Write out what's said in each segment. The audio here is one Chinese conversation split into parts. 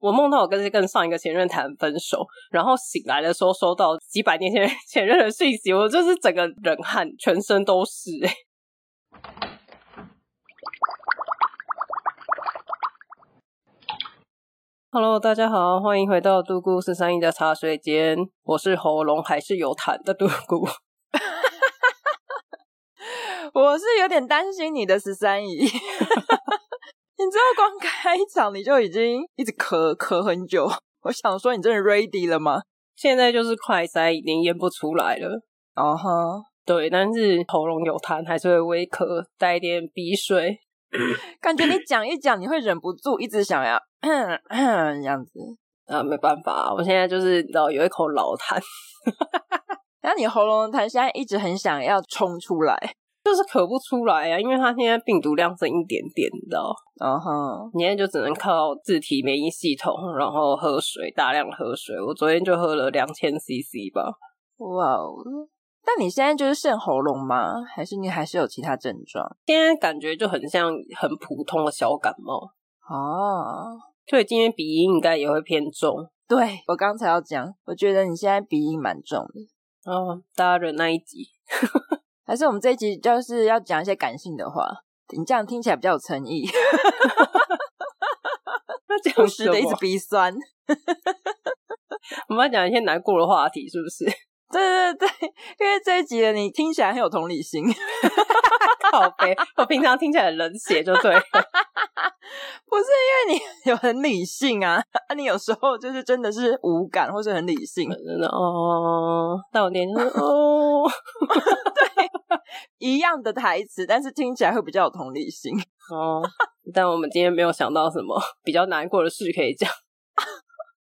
我梦到我跟跟上一个前任谈分手，然后醒来的时候收到几百年前前任的讯息，我就是整个冷汗，全身都是。Hello，大家好，欢迎回到独孤十三姨的茶水间，我是喉咙还是有痰的独孤。我是有点担心你的十三姨。你知道光 开场你就已经一直咳咳很久，我想说你真的 ready 了吗？现在就是快塞已经咽不出来了，哦哈、uh，huh. 对，但是喉咙有痰，还是会微咳，带一点鼻水，感觉你讲一讲，你会忍不住一直想要这样子，啊，没办法，我现在就是你知道有一口老痰，然后你喉咙的痰现在一直很想要冲出来。就是咳不出来呀、啊，因为他现在病毒量剩一点点，你知道？嗯哼、uh，huh. 你现在就只能靠自体免疫系统，然后喝水，大量喝水。我昨天就喝了两千 CC 吧。哇哦！但你现在就是剩喉咙吗？还是你还是有其他症状？现在感觉就很像很普通的小感冒哦。Oh. 所以今天鼻音应该也会偏重。对，我刚才要讲，我觉得你现在鼻音蛮重的。哦，oh, 大家忍耐一集。还是我们这一集就是要讲一些感性的话，你这样听起来比较有诚意。不时的一直鼻酸，我们要讲一些难过的话题，是不是？对对对，因为这一集的你听起来很有同理心。好悲，我平常听起来很冷血，就对了。不是因为你有很理性啊，啊，你有时候就是真的是无感，或是很理性。真的哦，到点就是哦，对，一样的台词，但是听起来会比较有同理心哦。但我们今天没有想到什么比较难过的事可以讲。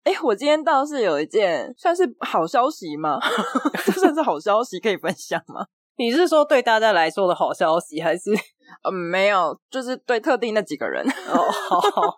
哎，我今天倒是有一件算是好消息吗？这算是好消息可以分享吗？你是说对大家来说的好消息，还是？嗯，没有，就是对特定那几个人。哦，好好。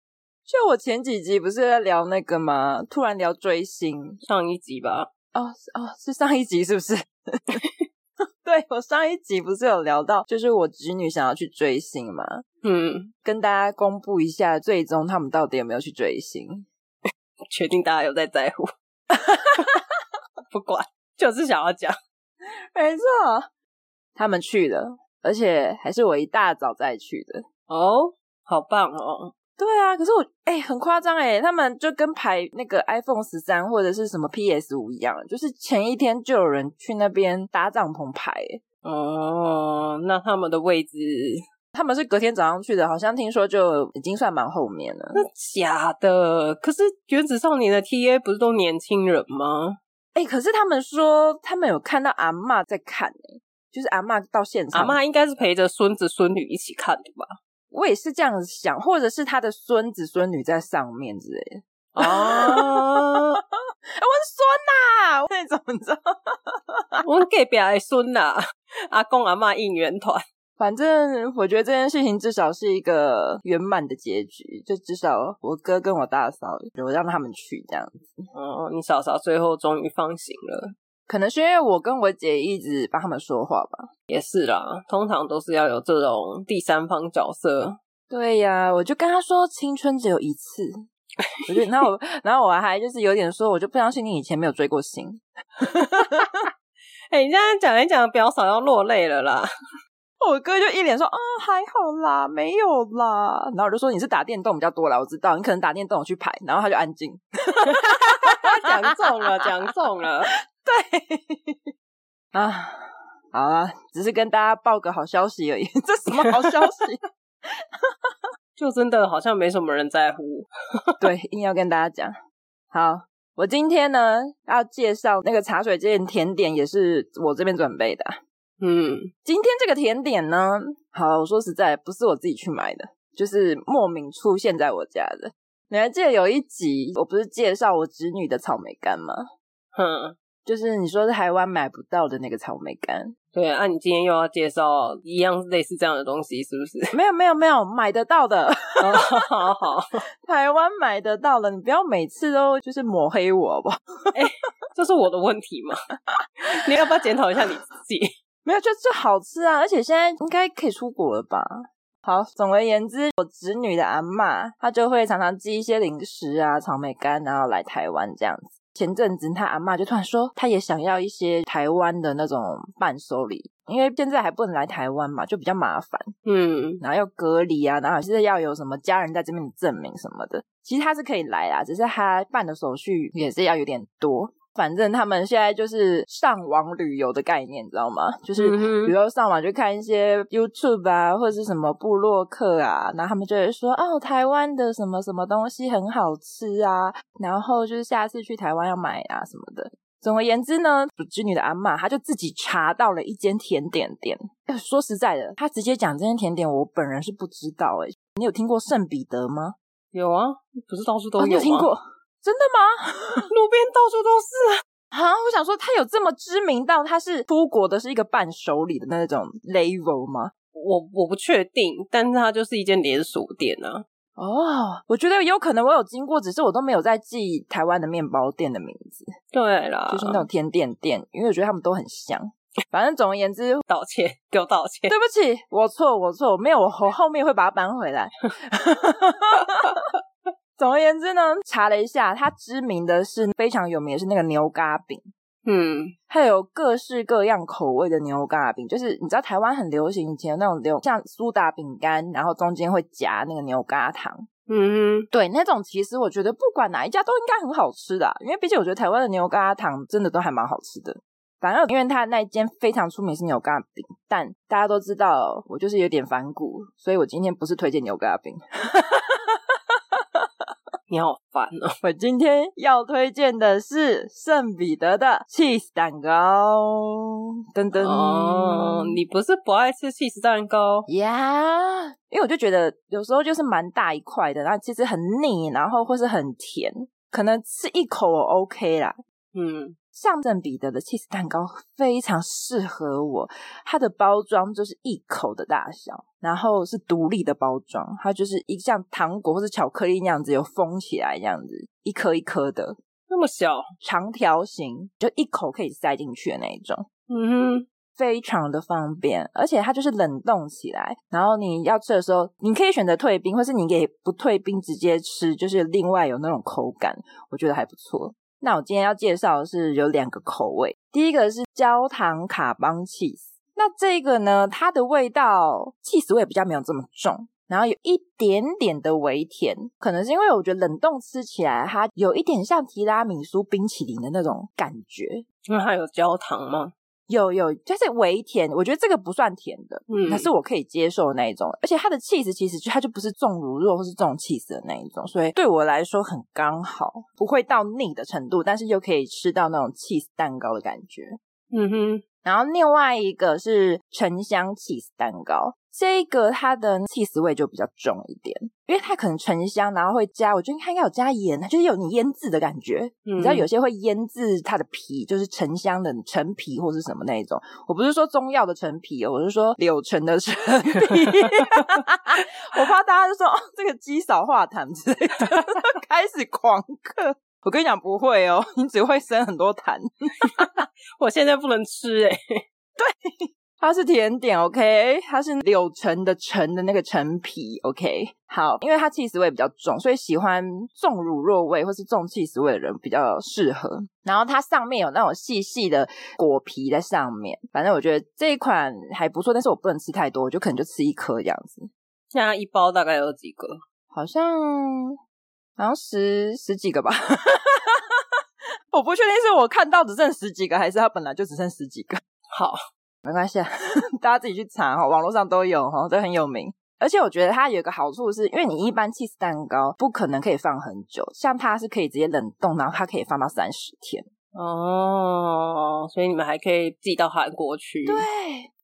就我前几集不是在聊那个吗？突然聊追星，上一集吧？哦哦，是上一集是不是？对，我上一集不是有聊到，就是我侄女想要去追星嘛？嗯，跟大家公布一下，最终他们到底有没有去追星？确定大家有在在乎？不管，就是想要讲。没错，他们去了。而且还是我一大早再去的哦，好棒哦！对啊，可是我哎、欸，很夸张哎，他们就跟排那个 iPhone 十三或者是什么 PS 五一样，就是前一天就有人去那边搭帐篷排。哦，那他们的位置，他们是隔天早上去的，好像听说就已经算蛮后面了。那假的？可是原子少年的 TA 不是都年轻人吗？哎、欸，可是他们说他们有看到阿嬷在看哎。就是阿嬷到现场，阿嬷应该是陪着孙子孙女一起看的吧？我也是这样子想，或者是他的孙子孙女在上面之类的。哦，我是孙呐，那种你知道？我隔壁的孙呐，阿公阿嬷应援团。反正我觉得这件事情至少是一个圆满的结局，就至少我哥跟我大嫂有让他们去这样子。哦，你嫂嫂最后终于放行了。可能是因为我跟我姐一直帮他们说话吧，也是啦。通常都是要有这种第三方角色。对呀，我就跟他说青春只有一次。我就，然后我，然后我还就是有点说，我就不相信你以前没有追过星。哎、欸，你这样讲一讲，表嫂要落泪了啦。我哥就一脸说，啊、嗯，还好啦，没有啦。然后我就说你是打电动比较多啦，我知道你可能打电动我去排。然后他就安静。讲中了，讲中了。对啊，好啊，只是跟大家报个好消息而已。这什么好消息？就真的好像没什么人在乎。对，硬要跟大家讲。好，我今天呢要介绍那个茶水间甜点，也是我这边准备的。嗯，今天这个甜点呢，好，我说实在，不是我自己去买的，就是莫名出现在我家的。你还记得有一集，我不是介绍我侄女的草莓干吗？哼。就是你说台湾买不到的那个草莓干，对啊，你今天又要介绍一样类似这样的东西，是不是？没有没有没有买得到的，好好，台湾买得到的，你不要每次都就是抹黑我好不好？哎、欸，这是我的问题吗？你要不要检讨一下你自己？没有，就就好吃啊，而且现在应该可以出国了吧？好，总而言之，我侄女的阿妈，她就会常常寄一些零食啊、草莓干，然后来台湾这样子。前阵子，她阿妈就突然说，她也想要一些台湾的那种伴手礼，因为现在还不能来台湾嘛，就比较麻烦。嗯，然后要隔离啊，然后现在要有什么家人在这边的证明什么的。其实她是可以来啦，只是她办的手续也是要有点多。反正他们现在就是上网旅游的概念，你知道吗？就是比如说上网去看一些 YouTube 啊，或者是什么部落客啊，然后他们就会说哦，台湾的什么什么东西很好吃啊，然后就是下次去台湾要买啊什么的。总而言之呢，主织女的阿嬷，她就自己查到了一间甜点店。说实在的，她直接讲这间甜点，我本人是不知道诶。你有听过圣彼得吗？有啊，不是到处都有吗？哦，你有听过？真的吗？路边到处都是啊！我想说，他有这么知名到他是出国的，是一个伴手礼的那种 level 吗？我我不确定，但是它就是一间连锁店啊。哦，我觉得有可能我有经过，只是我都没有在记台湾的面包店的名字。对啦，就是那种甜点店，因为我觉得他们都很香。反正总而言之，道歉，给我道歉，对不起，我错，我错，没有，我我后面会把它搬回来。总而言之呢，查了一下，它知名的是非常有名的是那个牛轧饼，嗯，还有各式各样口味的牛轧饼，就是你知道台湾很流行以前那种流像苏打饼干，然后中间会夹那个牛轧糖，嗯哼，对，那种其实我觉得不管哪一家都应该很好吃的啊，因为毕竟我觉得台湾的牛轧糖真的都还蛮好吃的。反正因为它那一间非常出名是牛轧饼，但大家都知道我就是有点反骨，所以我今天不是推荐牛轧饼。你好烦哦！我今天要推荐的是圣彼得的 cheese 蛋糕。噔噔，哦，你不是不爱吃 cheese 蛋糕呀？Yeah, 因为我就觉得有时候就是蛮大一块的，然后其实很腻，然后或是很甜，可能吃一口我 OK 啦。嗯。像圣彼得的 cheese 蛋糕非常适合我，它的包装就是一口的大小，然后是独立的包装，它就是一像糖果或是巧克力那样子有封起来这样子，一颗一颗的，那么小，长条形，就一口可以塞进去的那一种，嗯哼，非常的方便，而且它就是冷冻起来，然后你要吃的时候，你可以选择退冰，或是你给不退冰直接吃，就是另外有那种口感，我觉得还不错。那我今天要介绍的是有两个口味，第一个是焦糖卡邦 cheese，那这个呢，它的味道 cheese 味比较没有这么重，然后有一点点的微甜，可能是因为我觉得冷冻吃起来它有一点像提拉米苏冰淇淋的那种感觉，因为它有焦糖吗？有有，就是微甜，我觉得这个不算甜的，嗯，可是我可以接受的那一种，而且它的 cheese 其实就它就不是重乳酪或是重 cheese 的那一种，所以对我来说很刚好，不会到腻的程度，但是又可以吃到那种 cheese 蛋糕的感觉，嗯哼。然后另外一个是沉香 cheese 蛋糕。这个它的 cheese 味就比较重一点，因为它可能沉香，然后会加，我觉得它应该有加盐，它就是有你腌制的感觉。嗯、你知道有些会腌制它的皮，就是沉香的陈皮或是什么那一种。我不是说中药的陈皮哦，我是说柳橙的陈皮。我怕大家就说哦，这个鸡少化痰之类的，开始狂嗑。我跟你讲不会哦，你只会生很多痰。我现在不能吃哎、欸，对。它是甜点，OK，它是柳橙的橙的那个橙皮，OK，好，因为它起司味比较重，所以喜欢重乳酪味或是重起司味的人比较适合。然后它上面有那种细细的果皮在上面，反正我觉得这一款还不错，但是我不能吃太多，我就可能就吃一颗这样子。现在一包大概有几个？好像好像十十几个吧，我不确定是我看到只剩十几个，还是它本来就只剩十几个。好。没关系，大家自己去查哈，网络上都有哈，都很有名。而且我觉得它有一个好处是，因为你一般 cheese 蛋糕不可能可以放很久，像它是可以直接冷冻，然后它可以放到三十天哦。所以你们还可以寄到韩国去。对，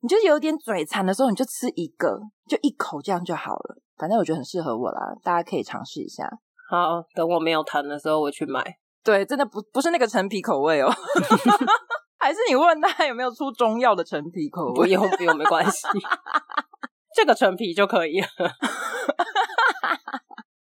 你就有点嘴馋的时候，你就吃一个，就一口这样就好了。反正我觉得很适合我啦，大家可以尝试一下。好，等我没有痰的时候，我去买。对，真的不不是那个陈皮口味哦。还是你问他有没有出中药的陈皮口味？不用不用，没关系，这个陈皮就可以了。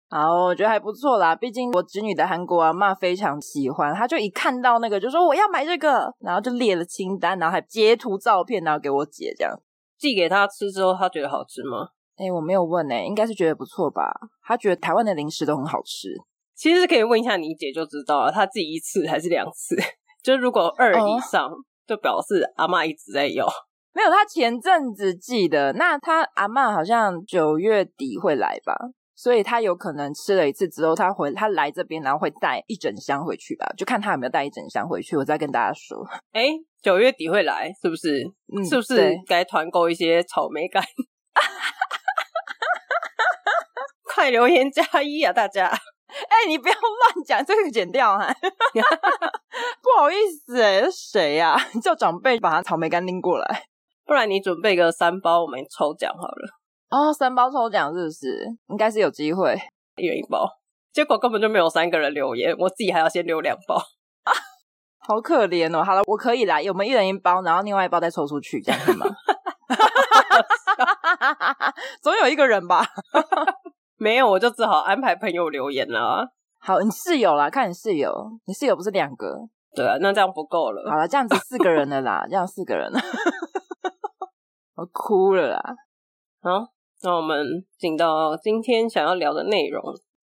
好，我觉得还不错啦。毕竟我侄女的韩国阿妈非常喜欢，她就一看到那个就说我要买这个，然后就列了清单，然后还截图照片，然后给我姐这样寄给她吃之后，她觉得好吃吗？哎、欸，我没有问哎、欸，应该是觉得不错吧？他觉得台湾的零食都很好吃。其实可以问一下你姐就知道了，她自己一次还是两次？就如果二以上，哦、就表示阿妈一直在要。没有，他前阵子寄的，那他阿妈好像九月底会来吧，所以他有可能吃了一次之后，他回他来这边，然后会带一整箱回去吧，就看他有没有带一整箱回去，我再跟大家说。哎，九月底会来，是不是？嗯、是不是该团购一些草莓干？快留言加一啊，大家！哎，你不要乱讲，这个剪掉啊！不好意思，哎，谁呀？你 叫长辈把他草莓干拎过来。不然你准备个三包，我们抽奖好了。哦，三包抽奖是不是？应该是有机会，一人一包。结果根本就没有三个人留言，我自己还要先留两包啊，好可怜哦。好了，我可以来，我们一人一包，然后另外一包再抽出去，这样子吗？总有一个人吧？没有，我就只好安排朋友留言了。好，你室友啦，看你室友，你室友不是两个？对啊，那这样不够了。好了，这样子四个人的啦，这样四个人了。我哭了啦！好，那我们进到今天想要聊的内容。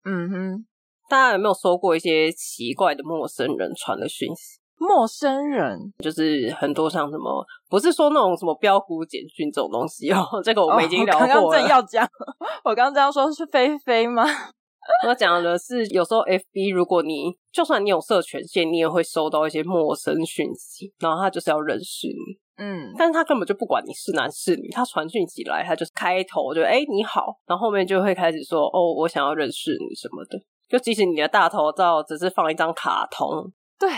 嗯哼，大家有没有收过一些奇怪的陌生人传的讯息？陌生人就是很多像什么，不是说那种什么标股简讯这种东西哦。这个我们已经聊过了。我刚刚正要讲，我刚刚这样说是菲菲吗？我讲的是有时候 FB，如果你就算你有设权限，你也会收到一些陌生讯息，然后他就是要认识你。嗯，但是他根本就不管你是男是女，他传讯起来，他就是开头就哎、欸、你好，然后后面就会开始说哦我想要认识你什么的，就即使你的大头照只是放一张卡通，对，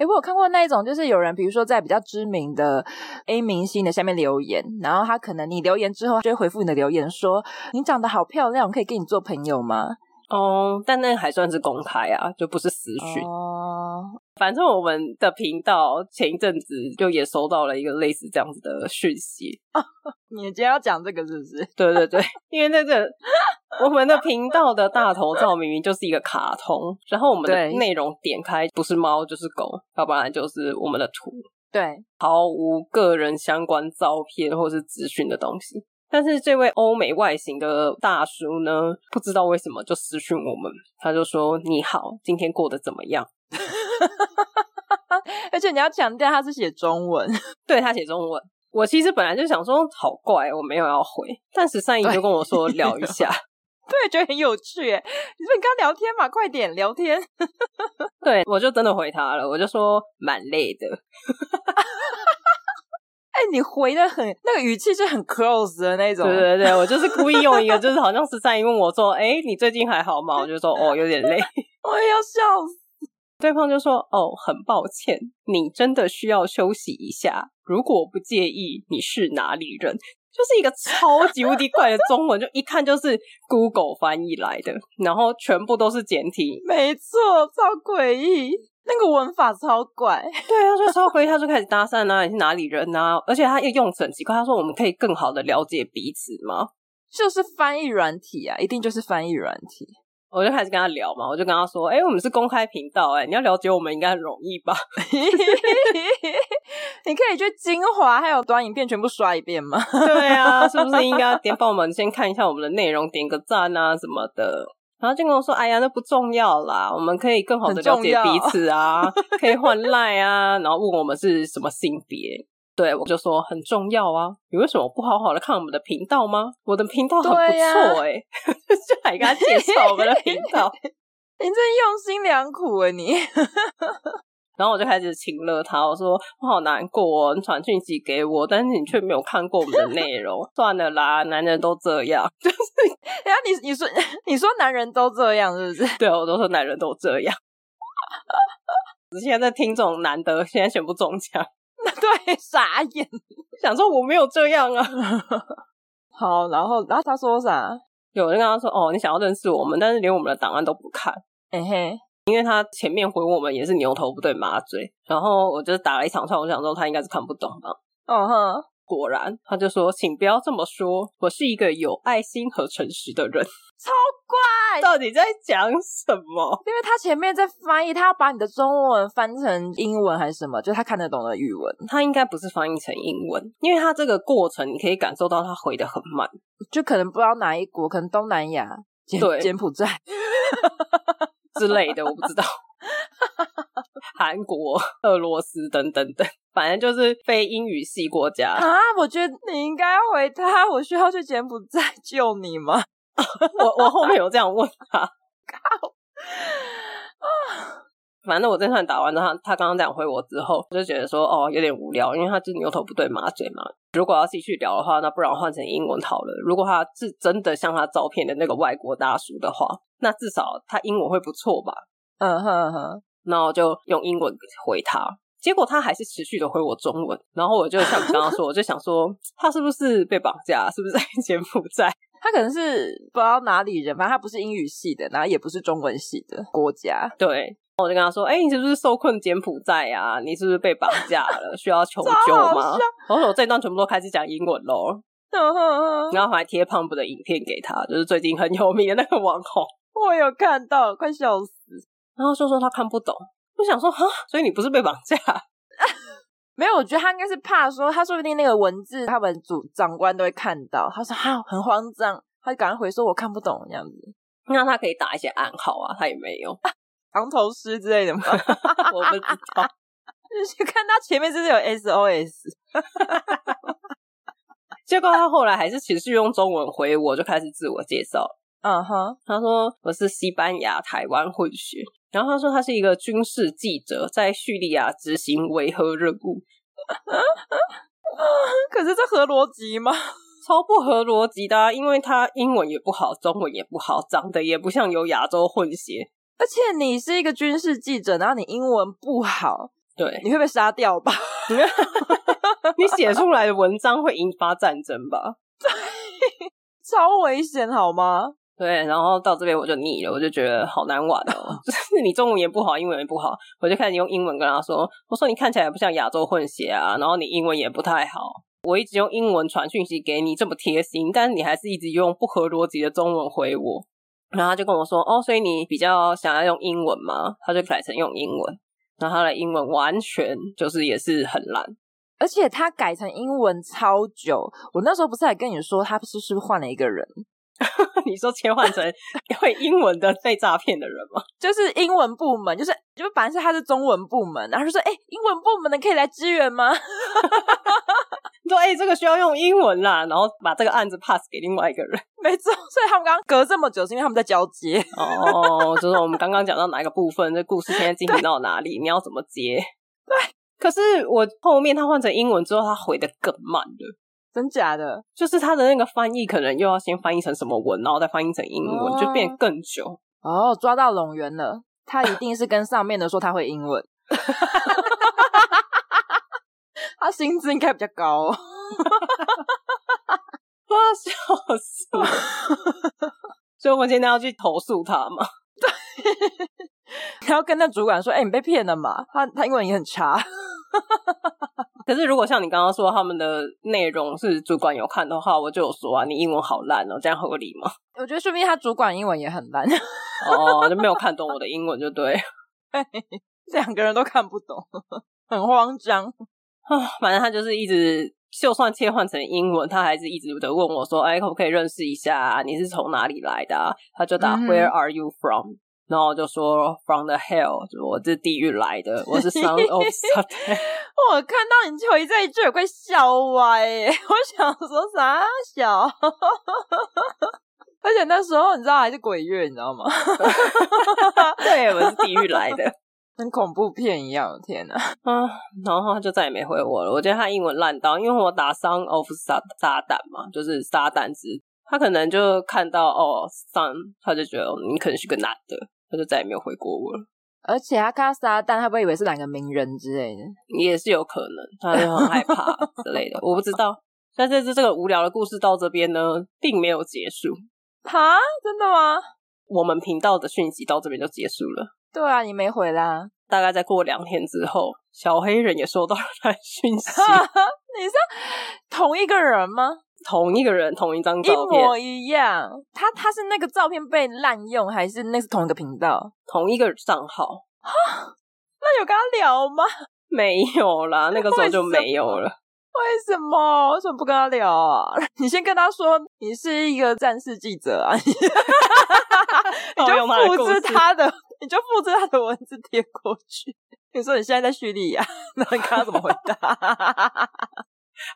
哎、欸、我有看过那一种，就是有人比如说在比较知名的 A 明星的下面留言，然后他可能你留言之后就会回复你的留言说你长得好漂亮，我可以跟你做朋友吗？哦，oh, 但那还算是公开啊，就不是私讯。哦，oh. 反正我们的频道前一阵子就也收到了一个类似这样子的讯息。Oh, 你今天要讲这个是不是？对对对，因为在这我们的频道的大头照明明就是一个卡通，然后我们的内容点开不是猫就是狗，要不然就是我们的图，对，毫无个人相关照片或是资讯的东西。但是这位欧美外形的大叔呢，不知道为什么就私讯我们，他就说：“你好，今天过得怎么样？”而且你要强调他是写中文，对，他写中文。我其实本来就想说好怪，我没有要回，但十三姨就跟我说聊一下，对，觉得很有趣耶。你说你刚聊天嘛，快点聊天。对，我就真的回他了，我就说蛮累的。哎，你回的很，那个语气是很 close 的那种。对对对，我就是故意用一个，就是好像十三姨问我说：“哎，你最近还好吗？”我就说：“哦，有点累。”我也要笑死。对方就说：“哦，很抱歉，你真的需要休息一下。如果不介意，你是哪里人？”就是一个超级无敌怪的中文，就一看就是 Google 翻译来的，然后全部都是简体。没错，超诡异。那个文法超怪，对啊，就超诡异，他就开始搭讪啊，你是哪里人啊？而且他又用词很奇怪，他说我们可以更好的了解彼此吗？就是翻译软体啊，一定就是翻译软体。我就开始跟他聊嘛，我就跟他说，哎、欸，我们是公开频道、欸，哎，你要了解我们应该很容易吧？你可以去精华还有短影片全部刷一遍吗？对啊，是不是应该点帮我们先看一下我们的内容，点个赞啊什么的？然后就跟我说：“哎呀，那不重要啦，我们可以更好的了解彼此啊，可以换赖啊，然后问我们是什么性别。”对，我就说很重要啊，你为什么不好好的看我们的频道吗？我的频道很不错哎、欸，啊、就还给他介绍我们的频道，你真用心良苦啊你。然后我就开始请了他，我说我好难过哦，你传讯息给我，但是你却没有看过我们的内容。算了啦，男人都这样，就是，然后你你说 你说男人都这样是不是？对，我都说男人都这样。现在在听这种男的，现在全部中枪，对，傻眼，想说我没有这样啊。好，然后然后他说啥？有人跟他说哦，你想要认识我们，但是连我们的档案都不看。嘿嘿。因为他前面回我们也是牛头不对马嘴，然后我就打了一场串，我想说他应该是看不懂吧。哦哼，果然，他就说：“请不要这么说，我是一个有爱心和诚实的人。”超怪，到底在讲什么？因为他前面在翻译，他要把你的中文翻成英文还是什么？就他看得懂的语文，他应该不是翻译成英文，因为他这个过程你可以感受到他回的很慢，就可能不知道哪一国，可能东南亚、柬对柬埔寨 之类的，我不知道。韩国、俄罗斯等等等，反正就是非英语系国家啊！我觉得你应该回他，我需要去柬埔寨救你吗？我我后面有这样问他，靠 反正我这串打完之后，他他刚刚这样回我之后，我就觉得说哦有点无聊，因为他是牛头不对马嘴嘛。如果要继续聊的话，那不然换成英文好了。如果他是真的像他照片的那个外国大叔的话，那至少他英文会不错吧？嗯哼哼。那我就用英文回他，结果他还是持续的回我中文。然后我就像你刚刚说，我就想说他是不是被绑架，是不是在柬埔寨？他可能是不知道哪里人，反正他不是英语系的，然后也不是中文系的国家。对，我就跟他说：“哎、欸，你是不是受困柬埔寨啊？你是不是被绑架了？需要求 救吗？”然后我这一段全部都开始讲英文喽。然后还贴 Pump 的影片给他，就是最近很有名的那个网红。我有看到，快笑死。然后就说他看不懂，我想说哈，所以你不是被绑架？没有，我觉得他应该是怕说，他说不定那个文字他们主长官都会看到。他说哈，很慌张，他就赶快回说我看不懂这样子。那他可以打一些暗号啊，他也没有藏头诗之类的吗？我不知道。就是看他前面是不是有 SOS？结果他后来还是持续用中文回我，就开始自我介绍。嗯哼，uh. 他说我是西班牙台湾混血，然后他说他是一个军事记者，在叙利亚执行维和任务。可是这合逻辑吗？超不合逻辑的啊，因为他英文也不好，中文也不好，长得也不像有亚洲混血，而且你是一个军事记者，然后你英文不好，对，你会被杀掉吧？你写出来的文章会引发战争吧？对，超危险，好吗？对，然后到这边我就腻了，我就觉得好难玩哦。就是你中文也不好，英文也不好，我就开始用英文跟他说：“我说你看起来不像亚洲混血啊，然后你英文也不太好。我一直用英文传讯息给你，这么贴心，但是你还是一直用不合逻辑的中文回我。”然后他就跟我说：“哦，所以你比较想要用英文吗？”他就改成用英文，然后他的英文完全就是也是很烂，而且他改成英文超久。我那时候不是还跟你说，他是是不是换了一个人？你说切换成 会英文的被诈骗的人吗？就是英文部门，就是就本来是他是中文部门，然后就说：“哎、欸，英文部门的可以来支援吗？”说：“哎、欸，这个需要用英文啦。”然后把这个案子 pass 给另外一个人。没错，所以他们刚刚隔这么久，是因为他们在交接。哦，就是我们刚刚讲到哪一个部分，这故事现在进行到哪里？你要怎么接？对。可是我后面他换成英文之后，他回的更慢了。真假的，就是他的那个翻译，可能又要先翻译成什么文，然后再翻译成英文，哦、就变更久。哦，抓到龙源了，他一定是跟上面的说他会英文，他薪资应该比较高，我要笑死了。所以我们今天要去投诉他嘛？对，然后跟那主管说：“哎、欸，你被骗了嘛？他他英文也很差。”可是，如果像你刚刚说他们的内容是主管有看的话，我就有说啊，你英文好烂哦，这样合理吗？我觉得说不定他主管英文也很烂哦，就没有看懂我的英文，就对，两个人都看不懂，很慌张啊。反正他就是一直，就算切换成英文，他还是一直的问我说：“哎，可不可以认识一下啊？你是从哪里来的啊？”他就打 “Where are you from？” 然后我就说 From the hell，就我是地狱来的，我是 Son of Satan。我看到你回这一句，我快笑歪耶！我想说啥小？而且那时候你知道还是鬼月，你知道吗？对，我是地狱来的，跟恐怖片一样。天哪！啊，然后他就再也没回我了。我觉得他英文烂到，因为我打 Son of 撒撒旦嘛，就是撒旦之，他可能就看到哦 Son，他就觉得你可能是个男的。他就再也没有回过我了，而且他看到撒旦，他不会以为是两个名人之类的，也是有可能，他就很害怕之类的，我不知道。但这次这个无聊的故事到这边呢，并没有结束。哈？真的吗？我们频道的讯息到这边就结束了。对啊，你没回啦。大概再过两天之后，小黑人也收到了他的讯息。你是同一个人吗？同一个人，同一张照片，一模一样。他他是那个照片被滥用，还是那是同一个频道？同一个账号？哈，那有跟他聊吗？没有啦，那个时候就没有了。为什么？为什么不跟他聊啊？你先跟他说你是一个战士记者啊，你就复制他的，你就复制他的文字贴过去。你说你现在在叙利亚，那你看他怎么回答？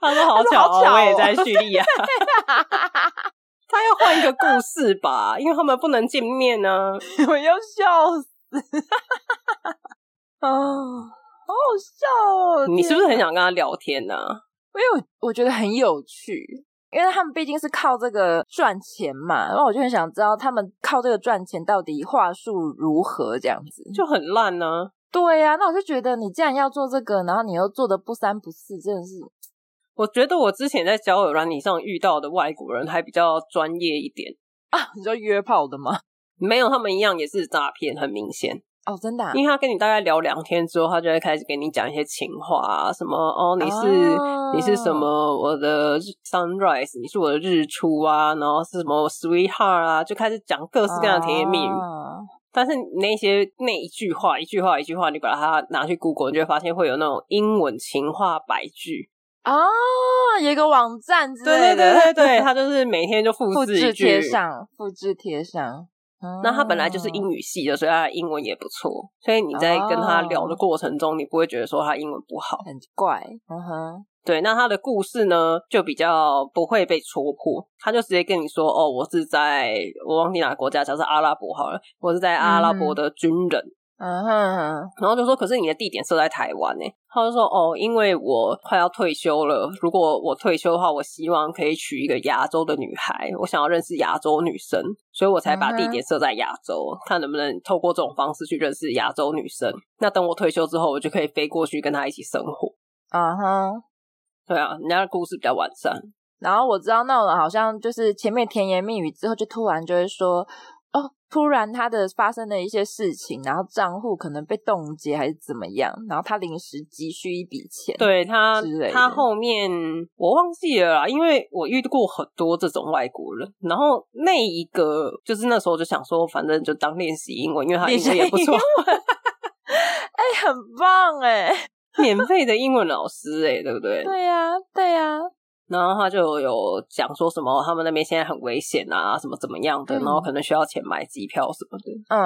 他说好巧哦，我也在叙利亚。他要换一个故事吧，因为他们不能见面呢。我要笑死！啊。好好笑哦！你是不是很想跟他聊天呢？啊？因为我觉得很有趣，因为他们毕竟是靠这个赚钱嘛，然后我就很想知道他们靠这个赚钱到底话术如何，这样子就很烂呢。对呀，啊，那我就觉得你既然要做这个，然后你又做的不三不四，真的是。我觉得我之前在交友软体上遇到的外国人还比较专业一点啊。你说约炮的吗？没有，他们一样也是诈骗，很明显。哦，真的、啊，因为他跟你大概聊两天之后，他就会开始给你讲一些情话啊，什么哦，你是、哦、你是什么我的 sunrise，你是我的日出啊，然后是什么 sweetheart 啊，就开始讲各式各样的甜言蜜语。哦、但是那些那一句话，一句话，一句话，你把它拿去 Google，你就会发现会有那种英文情话百句。哦，有一个网站之类的，对对对对对，他就是每天就复制一句，复制贴上，复制贴上。那他本来就是英语系的，所以他的英文也不错。所以你在跟他聊的过程中，你不会觉得说他英文不好，很怪。嗯哼，对。那他的故事呢，就比较不会被戳破，他就直接跟你说：“哦，我是在我忘记哪个国家，假设阿拉伯好了，我是在阿拉伯的军人。”嗯哼，然后就说，可是你的地点设在台湾呢？他就说，哦，因为我快要退休了，如果我退休的话，我希望可以娶一个亚洲的女孩，我想要认识亚洲女生，所以我才把地点设在亚洲，嗯、看能不能透过这种方式去认识亚洲女生。那等我退休之后，我就可以飞过去跟她一起生活。嗯哼，对啊，人家的故事比较完善。然后我知道那种好像就是前面甜言蜜语之后，就突然就会说。哦，突然他的发生了一些事情，然后账户可能被冻结还是怎么样，然后他临时急需一笔钱，对他，他后面我忘记了啦，因为我遇过很多这种外国人，然后那一个就是那时候就想说，反正就当练习英文，因为他英文也不错，哎、欸，很棒哎，免费的英文老师哎，对不对？对呀、啊，对呀、啊。然后他就有讲说什么，他们那边现在很危险啊，什么怎么样的，嗯、然后可能需要钱买机票什么的。嗯，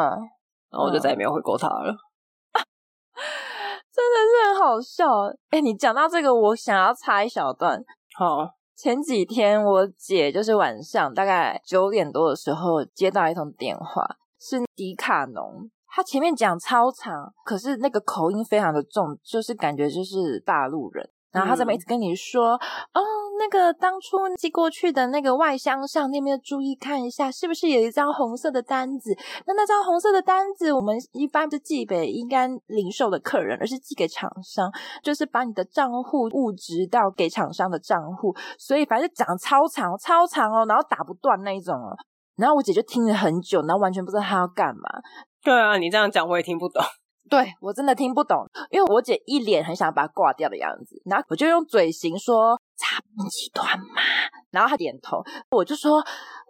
然后我就再也没有回过他了。嗯、真的是很好笑。哎，你讲到这个，我想要插一小段。好，前几天我姐就是晚上大概九点多的时候接到一通电话，是迪卡侬。他前面讲超长，可是那个口音非常的重，就是感觉就是大陆人。然后他这边一直跟你说，嗯、哦，那个当初寄过去的那个外箱上，你有没有注意看一下，是不是有一张红色的单子？那那张红色的单子，我们一般是寄给应该零售的客人，而是寄给厂商，就是把你的账户误植到给厂商的账户。所以反正讲超长超长哦，然后打不断那一种哦。然后我姐就听了很久，然后完全不知道她要干嘛。对啊，你这样讲我也听不懂。对，我真的听不懂，因为我姐一脸很想把它挂掉的样子，然后我就用嘴型说“插不起端嘛”，然后她点头，我就说。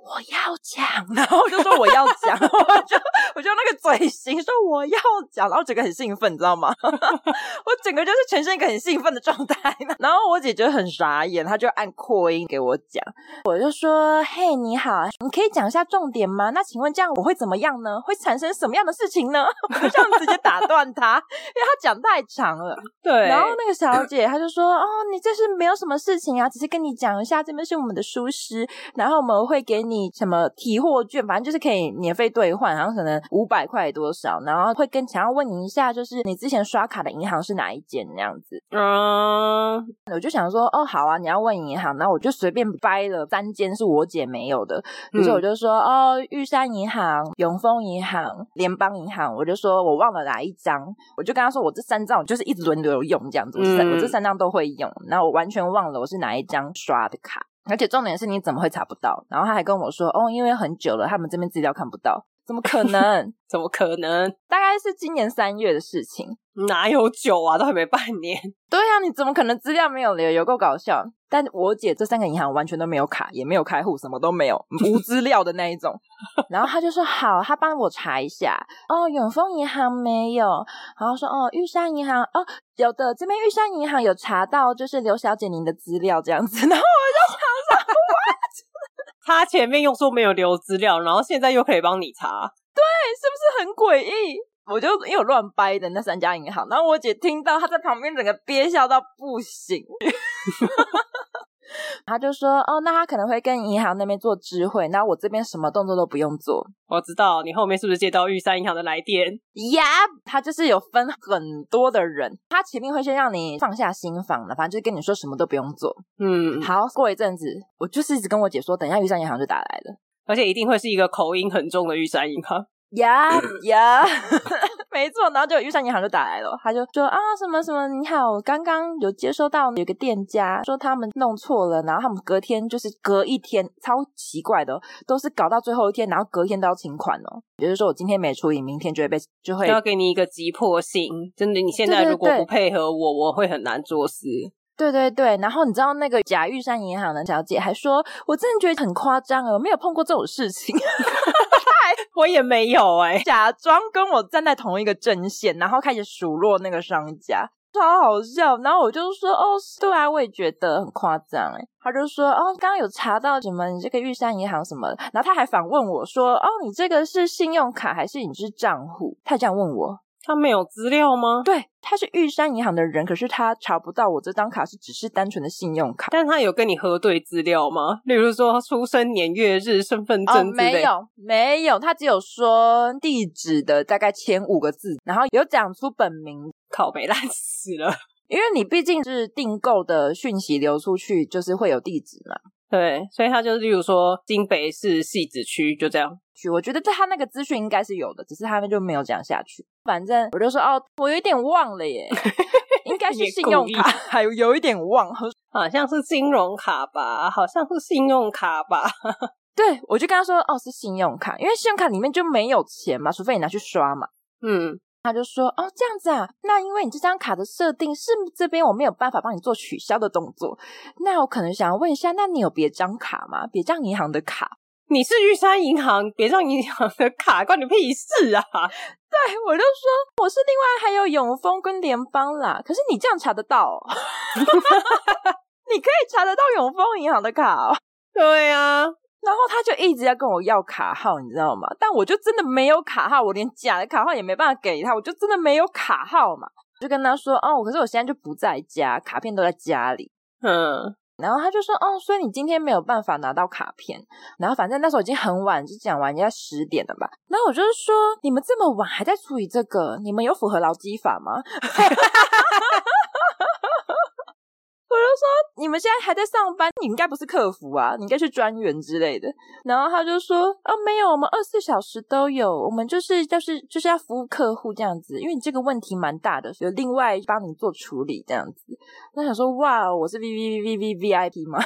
我要讲，然后我就说 我要讲，我 就我就那个嘴型说我要讲，然后整个很兴奋，你知道吗？我整个就是呈现一个很兴奋的状态。然后我姐就很傻眼，她就按扩音给我讲，我就说：“嘿，你好，你可以讲一下重点吗？那请问这样我会怎么样呢？会产生什么样的事情呢？”我就这样直接打断她，因为她讲太长了。对。然后那个小姐她就说：“哦，你这是没有什么事情啊，只是跟你讲一下，这边是我们的书师，然后我们会给你。”什么提货券，反正就是可以免费兑换，然后可能五百块多少，然后会跟想要问你一下，就是你之前刷卡的银行是哪一间那样子。嗯，我就想说，哦，好啊，你要问银行，然后我就随便掰了三间是我姐没有的，于是我就说，哦，玉山银行、永丰银行、联邦银行，我就说我忘了哪一张，我就跟他说，我这三张我就是一直轮流用这样子，我这三张都会用，然后我完全忘了我是哪一张刷的卡。而且重点是你怎么会查不到？然后他还跟我说：“哦，因为很久了，他们这边资料看不到，怎么可能？怎么可能？大概是今年三月的事情。哪有久啊？都还没半年。对啊，你怎么可能资料没有留？有够搞笑。但我姐这三个银行完全都没有卡，也没有开户，什么都没有，无资料的那一种。然后他就说好，他帮我查一下。哦，永丰银行没有。然后说哦，玉山银行哦，有的，这边玉山银行有查到，就是刘小姐您的资料这样子。然后我就想？他前面又说没有留资料，然后现在又可以帮你查，对，是不是很诡异？我就因为乱掰的那三家银行，然后我姐听到，她在旁边整个憋笑到不行。他就说：“哦，那他可能会跟银行那边做知会，那我这边什么动作都不用做。我知道你后面是不是接到玉山银行的来电呀？他就是有分很多的人，他前面会先让你放下心房的，反正就是跟你说什么都不用做。嗯，好，过一阵子，我就是一直跟我姐说，等一下玉山银行就打来了，而且一定会是一个口音很重的玉山银行。”呀呀，没错，然后就玉山银行就打来了，他就说啊什么什么你好，我刚刚有接收到有个店家说他们弄错了，然后他们隔天就是隔一天，超奇怪的，都是搞到最后一天，然后隔一天都要请款哦。比如说我今天没处理，明天就会被就会要给你一个急迫性，真的，你现在如果不配合我，我会很难做事。对对对，然后你知道那个假玉山银行的小姐还说，我真的觉得很夸张哦，我没有碰过这种事情。我也没有哎、假装跟我站在同一个阵线，然后开始数落那个商家，超好笑。然后我就说：“哦，对啊，我也觉得很夸张。”哎，他就说：“哦，刚刚有查到什么？你这个玉山银行什么？”然后他还反问我说：“哦，你这个是信用卡还是你是账户？”他这样问我。他没有资料吗？对，他是玉山银行的人，可是他查不到我这张卡是只是单纯的信用卡。但他有跟你核对资料吗？例如说出生年月日、身份证之类？哦，没有，没有，他只有说地址的大概前五个字，然后有讲出本名，靠北烂死了。因为你毕竟是订购的讯息流出去，就是会有地址嘛。对，所以他就是，例如说金北市戏子区，就这样。我觉得他那个资讯应该是有的，只是他们就没有讲下去。反正我就说哦，我有一点忘了耶，应该是信用卡，还有有一点忘，好像是金融卡吧，好像是信用卡吧。对，我就跟他说哦，是信用卡，因为信用卡里面就没有钱嘛，除非你拿去刷嘛。嗯。他就说：“哦，这样子啊，那因为你这张卡的设定是这边我没有办法帮你做取消的动作，那我可能想要问一下，那你有别张卡吗？别张银行的卡？你是玉山银行，别张银行的卡关你屁事啊！对，我就说我是另外还有永丰跟联邦啦，可是你这样查得到 你可以查得到永丰银行的卡哦。对啊。”然后他就一直要跟我要卡号，你知道吗？但我就真的没有卡号，我连假的卡号也没办法给他，我就真的没有卡号嘛。就跟他说，哦，可是我现在就不在家，卡片都在家里。嗯，然后他就说，哦，所以你今天没有办法拿到卡片。然后反正那时候已经很晚，就讲完应该十点了吧。然后我就是说，你们这么晚还在处理这个，你们有符合劳基法吗？说，你们现在还在上班，你应该不是客服啊，你应该是专员之类的。然后他就说，啊，没有，我们二十四小时都有，我们就是就是就是要服务客户这样子，因为你这个问题蛮大的，有另外帮你做处理这样子。那想说，哇，我是 V V V V V I P 吗？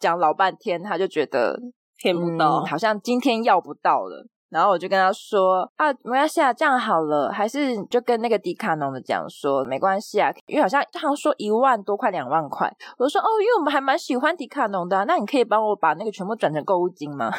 讲老半天，他就觉得骗不到，嗯，好像今天要不到了。然后我就跟他说啊，没关系啊，这样好了，还是就跟那个迪卡侬的讲说没关系啊，因为好像他好像说一万多块两万块，我就说哦，因为我们还蛮喜欢迪卡侬的啊，那你可以帮我把那个全部转成购物金吗？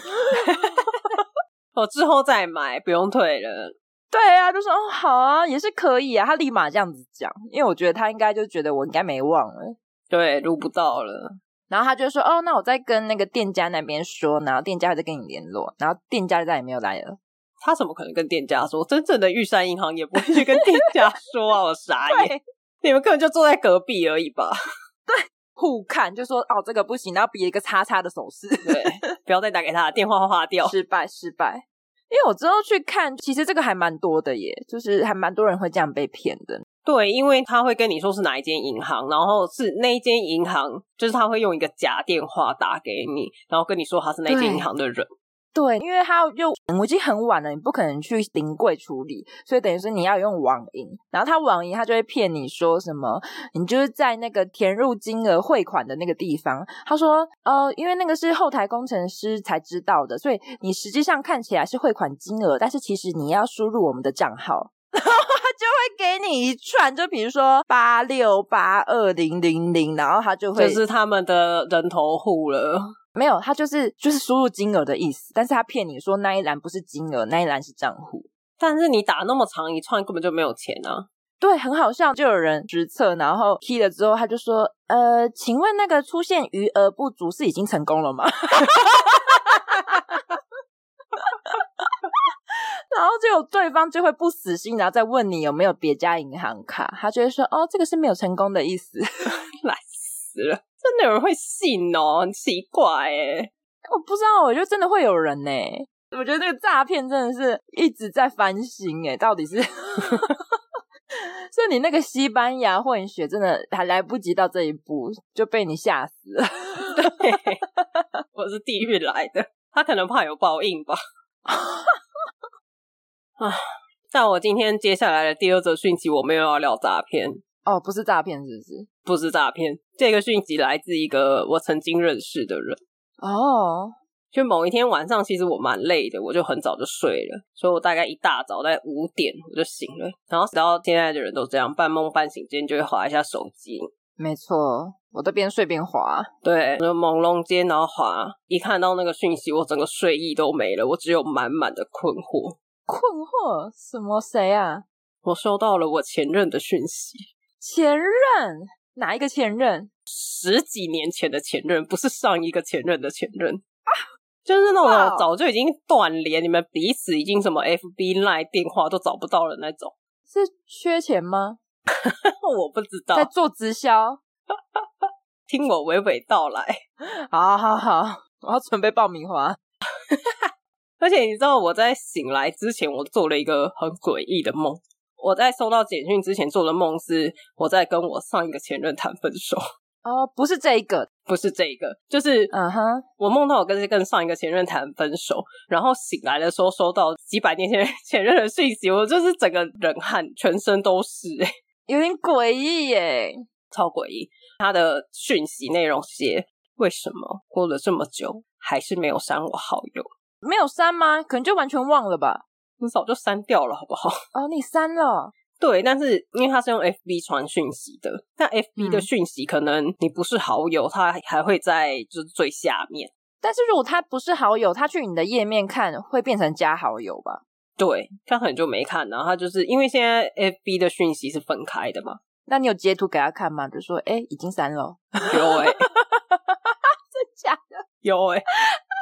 我 之后再买，不用退了。对啊，就说哦好啊，也是可以啊，他立马这样子讲，因为我觉得他应该就觉得我应该没忘了，对，录不到了。然后他就说：“哦，那我再跟那个店家那边说，然后店家会再跟你联络。然后店家就再也没有来了。他怎么可能跟店家说？真正的玉山银行也不会去跟店家说啊！我傻眼，你们根本就坐在隔壁而已吧？对，互看就说哦，这个不行，然后比一个叉叉的手势。对，不要再打给他，电话花掉。失败，失败。因为我之后去看，其实这个还蛮多的耶，就是还蛮多人会这样被骗的。”对，因为他会跟你说是哪一间银行，然后是那一间银行，就是他会用一个假电话打给你，然后跟你说他是那间银行的人。对，因为他又我已经很晚了，你不可能去临柜处理，所以等于是你要用网银，然后他网银他就会骗你说什么，你就是在那个填入金额汇款的那个地方，他说呃，因为那个是后台工程师才知道的，所以你实际上看起来是汇款金额，但是其实你要输入我们的账号。就会给你一串，就比如说八六八二零零零，然后他就会就是他们的人头户了。没有，他就是就是输入金额的意思，但是他骗你说那一栏不是金额，那一栏是账户。但是你打那么长一串，根本就没有钱啊。对，很好笑，就有人实测，然后 key 了之后，他就说：“呃，请问那个出现余额不足是已经成功了吗？” 然后就有对方就会不死心，然后再问你有没有别家银行卡，他就会说：“哦，这个是没有成功的意思。”来死了，真的有人会信哦，很奇怪哎，我不知道，我觉得真的会有人呢。我觉得这个诈骗真的是一直在翻新哎，到底是？所以你那个西班牙混血真的还来不及到这一步就被你吓死了。对，我是地狱来的，他可能怕有报应吧。啊！但我今天接下来的第二则讯息，我没有要聊诈骗哦，不是诈骗，是不是？不是诈骗。这个讯息来自一个我曾经认识的人哦。就某一天晚上，其实我蛮累的，我就很早就睡了，所以我大概一大早在五点我就醒了，然后直到现在的人都这样，半梦半醒间就会划一下手机。没错，我都边睡边滑，对，就朦胧间然后滑，一看到那个讯息，我整个睡意都没了，我只有满满的困惑。困惑？什么？谁啊？我收到了我前任的讯息。前任？哪一个前任？十几年前的前任，不是上一个前任的前任。就是那种早就已经断联，你们彼此已经什么 FB Line 电话都找不到了那种。是缺钱吗？我不知道。在做直销？听我娓娓道来。好好好，我要准备爆米花。而且你知道我在醒来之前，我做了一个很诡异的梦。我在收到简讯之前做的梦是我在跟我上一个前任谈分手。哦，不是这一个，不是这一个，就是嗯哼，我梦到我跟跟上一个前任谈分手，然后醒来的时候收到几百年前 前任的讯息，我就是整个人汗，全身都是，欸，有点诡异耶，超诡异。他的讯息内容写：为什么过了这么久还是没有删我好友？没有删吗？可能就完全忘了吧，你早就删掉了，好不好？哦，你删了。对，但是因为他是用 FB 传讯息的，但 FB 的讯息可能你不是好友，他还会在就是最下面。但是如果他不是好友，他去你的页面看会变成加好友吧？对，他可能就没看，然后他就是因为现在 FB 的讯息是分开的嘛。那你有截图给他看吗？就说哎，已经删了。有哎、欸，真假的？有哎、欸，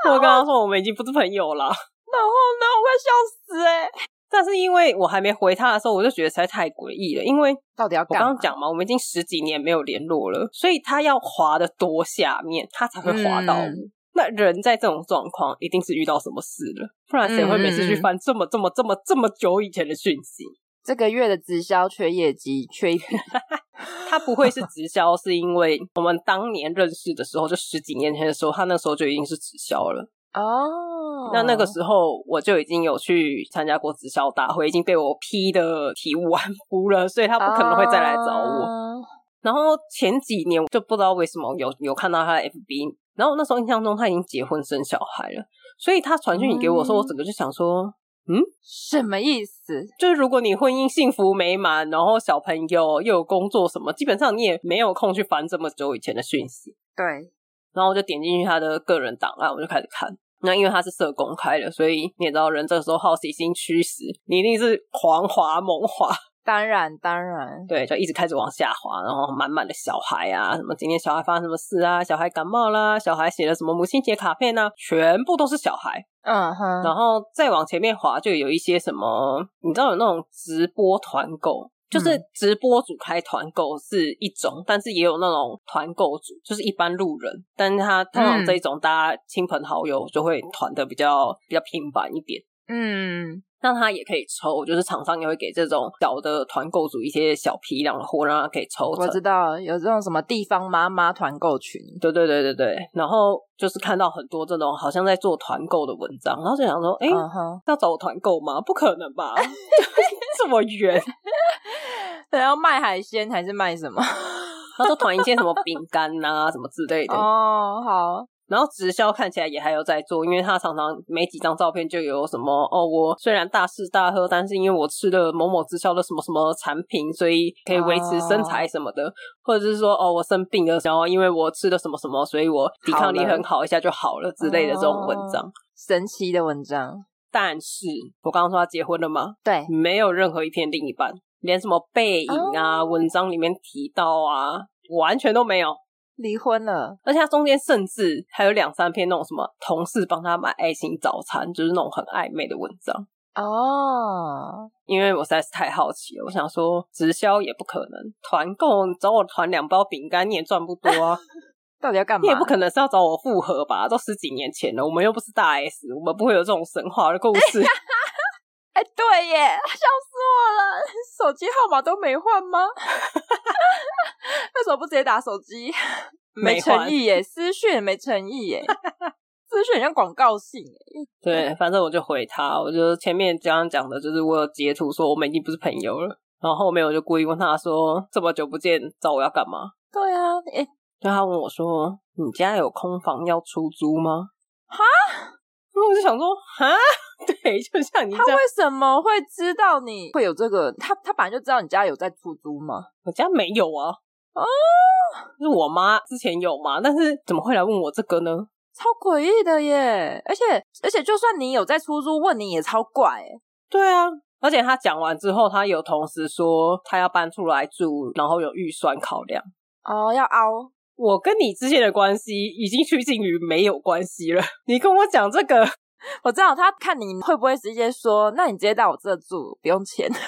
我跟他说我们已经不是朋友了。然后呢，我快笑死哎、欸！但是因为我还没回他的时候，我就觉得实在太诡异了。因为到底要？我刚刚讲嘛，我们已经十几年没有联络了，所以他要滑的多下面，他才会滑到我。嗯、那人在这种状况，一定是遇到什么事了，不然谁会每次去翻这么这么这么这么久以前的讯息？这个月的直销缺业绩，缺一笔。他不会是直销，是因为我们当年认识的时候，就十几年前的时候，他那时候就已经是直销了。哦，那那个时候我就已经有去参加过直销大会，已经被我批的体无完肤了，所以他不可能会再来找我。Uh... 然后前几年就不知道为什么有有看到他的 FB，然后那时候印象中他已经结婚生小孩了，所以他传讯息给我说，我整个就想说，嗯，什么意思？就是如果你婚姻幸福美满，然后小朋友又有工作什么，基本上你也没有空去翻这么久以前的讯息。对。然后我就点进去他的个人档案，我就开始看。那因为他是社公开的，所以你也知道，人这个时候好奇心驱使，你一定是狂滑猛滑。当然，当然，对，就一直开始往下滑，然后满满的小孩啊，什么今天小孩发生什么事啊，小孩感冒啦，小孩写了什么母亲节卡片啊，全部都是小孩。嗯哼。然后再往前面滑，就有一些什么，你知道有那种直播团购。就是直播主开团购是一种，嗯，但是也有那种团购主，就是一般路人，但是他通常这一种，大家亲朋好友就会团的比较比较频繁一点。嗯。那他也可以抽，就是厂商也会给这种小的团购组一些小批量的货，让他可以抽。我知道有这种什么地方妈妈团购群，对对对对对。然后就是看到很多这种好像在做团购的文章，然后就想说，哎、欸，uh-huh. 要找我团购吗？不可能吧，这么远。等要卖海鲜还是卖什么？他说团一些什么饼干啊什么之类的。哦，好。然后直销看起来也还有在做，因为他常常没几张照片就有什么哦，我虽然大吃大喝，但是因为我吃了某某直销的什么什么产品，所以可以维持身材什么的，哦、或者是说哦，我生病了，然后因为我吃了什么什么，所以我抵抗力很好，一下就好了之类的这种文章，哦、神奇的文章。但是我刚刚说他结婚了吗？对，没有任何一篇另一半，连什么背影啊、哦、文章里面提到啊，完全都没有。离婚了，而且他中间甚至还有两三篇那种什么同事帮他买爱心早餐，就是那种很暧昧的文章哦。因为我实在是太好奇了，我想说直销也不可能，团购找我团两包饼干你也赚不多啊。到底要干嘛？你也不可能是要找我复合吧？都十几年前了，我们又不是大 S，我们不会有这种神话的故事。哎，对耶，笑死我了！手机号码都没换吗？为什么不直接打手机？没诚意耶，私讯没诚意耶，私讯像广告信耶。对，反正我就回他，我就前面刚刚讲的，就是我有截图说我们已经不是朋友了，然后后面我就故意问他说：“这么久不见，找我要干嘛？”对啊，哎，就他问我说：“你家有空房要出租吗？”哈，我就想说：“哈。” 对，就像你，他为什么会知道你会有这个？他他本来就知道你家有在出租吗？我家没有啊。哦，是我妈之前有嘛？但是怎么会来问我这个呢？超诡异的耶！而且而且，就算你有在出租，问你也超怪。对啊，而且他讲完之后，他有同时说他要搬出来住，然后有预算考量。哦，要凹。我跟你之间的关系已经趋近于没有关系了。你跟我讲这个。我知道他看你会不会直接说，那你直接到我这住，不用钱。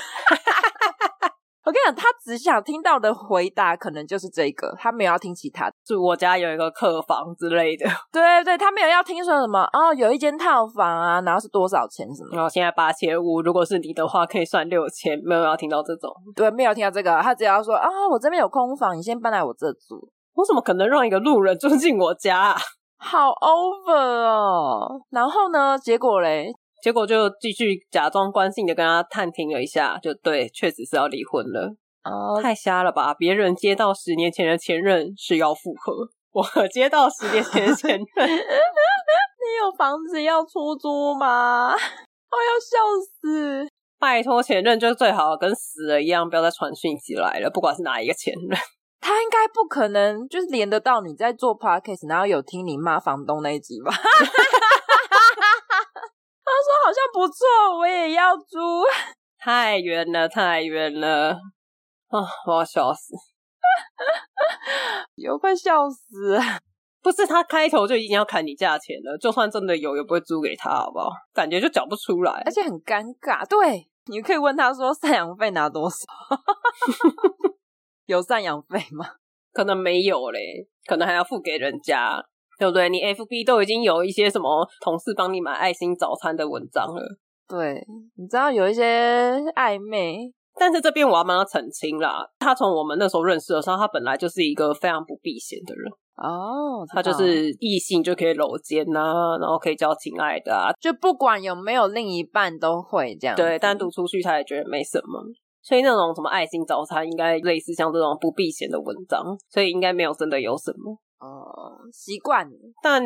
我跟你讲，他只想听到的回答可能就是这个，他没有要听其他的。住我家有一个客房之类的。对对，他没有要听说什么哦，有一间套房啊，然后是多少钱什么。然后现在八千五，如果是你的话，可以算六千。没有要听到这种。对，没有听到这个，他只要说啊、哦，我这边有空房，你先搬来我这住。我怎么可能让一个路人住进我家啊？好 over 哦，然后呢？结果嘞？结果就继续假装关心的跟他探听了一下，就对，确实是要离婚了。哦，太瞎了吧！别人接到十年前的前任是要复合，我接到十年前的前任，你有房子要出租吗？我要笑死！拜托前任就最好跟死了一样，不要再传讯息来了，不管是哪一个前任。他应该不可能就是连得到你在做 podcast，然后有听你骂房东那一集吧？他说好像不错，我也要租。太远了，太远了啊！我要笑死，有快笑死！不是他开头就已经要砍你价钱了，就算真的有，也不会租给他，好不好？感觉就缴不出来，而且很尴尬。对，你可以问他说赡养费拿多少。有赡养费吗？可能没有嘞，可能还要付给人家，对不对？你 FB 都已经有一些什么同事帮你买爱心早餐的文章了。对，你知道有一些暧昧，但是这边我要帮他澄清啦。他从我们那时候认识的时候，他本来就是一个非常不避嫌的人哦。他就是异性就可以搂肩啊，然后可以叫亲爱的啊，就不管有没有另一半都会这样。对，单独出去他也觉得没什么。所以那种什么爱心早餐，应该类似像这种不避嫌的文章，所以应该没有真的有什么哦，习惯。但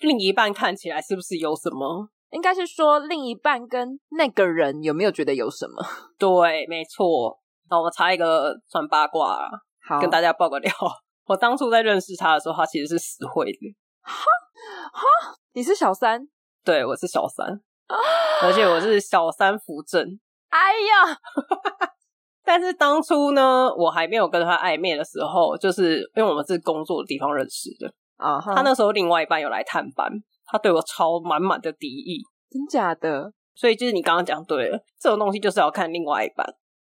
另一半看起来是不是有什么？应该是说另一半跟那个人有没有觉得有什么？对，没错。那我插一个算八卦，好，跟大家爆个料。我当初在认识他的时候，他其实是死会的。哈哈，你是小三？对，我是小三，而且我是小三扶正。哎呀！但是当初呢，我还没有跟他暧昧的时候，就是因为我们是工作的地方认识的啊。Uh huh. 他那时候另外一半有来探班，他对我超满满的敌意，真假的？所以就是你刚刚讲对了，这种东西就是要看另外一半。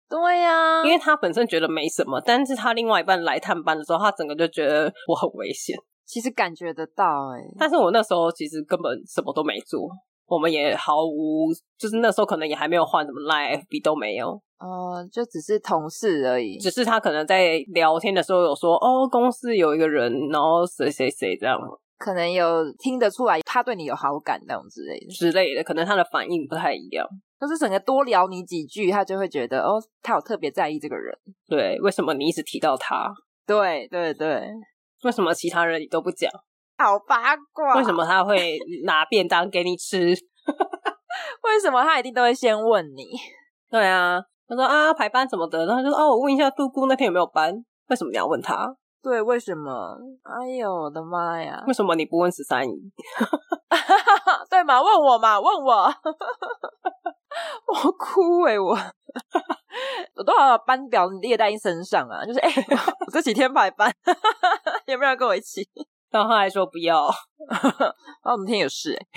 对呀、啊，因为他本身觉得没什么，但是他另外一半来探班的时候，他整个就觉得我很危险。其实感觉得到哎、欸，但是我那时候其实根本什么都没做。我们也毫无，就是那时候可能也还没有换什么 Line、FB 都没有哦，就只是同事而已。只是他可能在聊天的时候有说，哦，公司有一个人，然后谁谁谁这样，可能有听得出来他对你有好感那种之类的之类的，可能他的反应不太一样。就是整个多聊你几句，他就会觉得哦，他有特别在意这个人。对，为什么你一直提到他？对对对，为什么其他人你都不讲？好八卦。为什么他会拿便当给你吃？为什么他一定都会先问你？对啊，他说啊排班什么的，然后就说哦，我问一下杜姑那天有没有班？为什么你要问他？对，为什么？哎呦我的妈呀！为什么你不问十三姨？对嘛？问我嘛？问我？我哭哎、欸！我我都好把班表列在身上啊！就是哎、欸，我这几天排班，有没有人跟我一起？然后他还说不要，然后我们天有事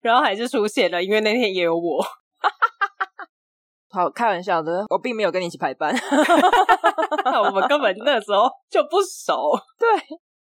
然后还是出现了，因为那天也有我。好，开玩笑的，我并没有跟你一起排班，我们根本那时候就不熟。对，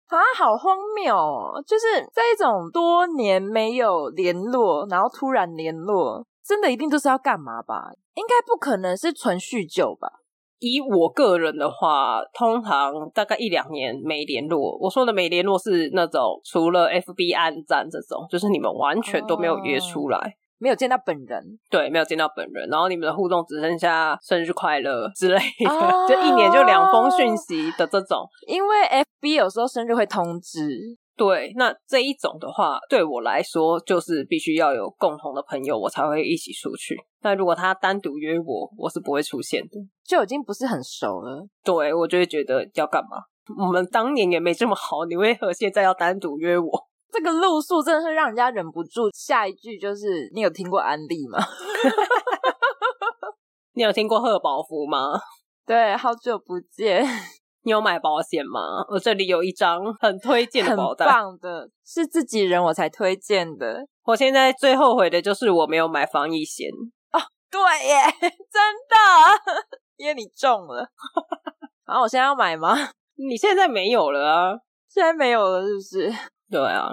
啊，好荒谬哦！就是在一种多年没有联络，然后突然联络，真的一定都是要干嘛吧？应该不可能是纯叙旧吧？以我个人的话，通常大概一两年没联络。我说的没联络是那种除了 FB 暗战这种，就是你们完全都没有约出来。哦没有见到本人，对，没有见到本人，然后你们的互动只剩下生日快乐之类的，哦、就一年就两封讯息的这种。因为 FB 有时候生日会通知，对，那这一种的话，对我来说就是必须要有共同的朋友，我才会一起出去。那如果他单独约我，我是不会出现的，就已经不是很熟了。对，我就会觉得要干嘛？我们当年也没这么好，你为何现在要单独约我？这个路数真的是让人家忍不住。下一句就是：你有听过安利吗？你有听过贺宝福吗？对，好久不见。你有买保险吗？我这里有一张很推荐的保单，很棒的，是自己人我才推荐的。我现在最后悔的就是我没有买防疫险。哦，对耶，真的，因为你中了。然后我现在要买吗？你现在没有了啊？现在没有了，是不是？对啊，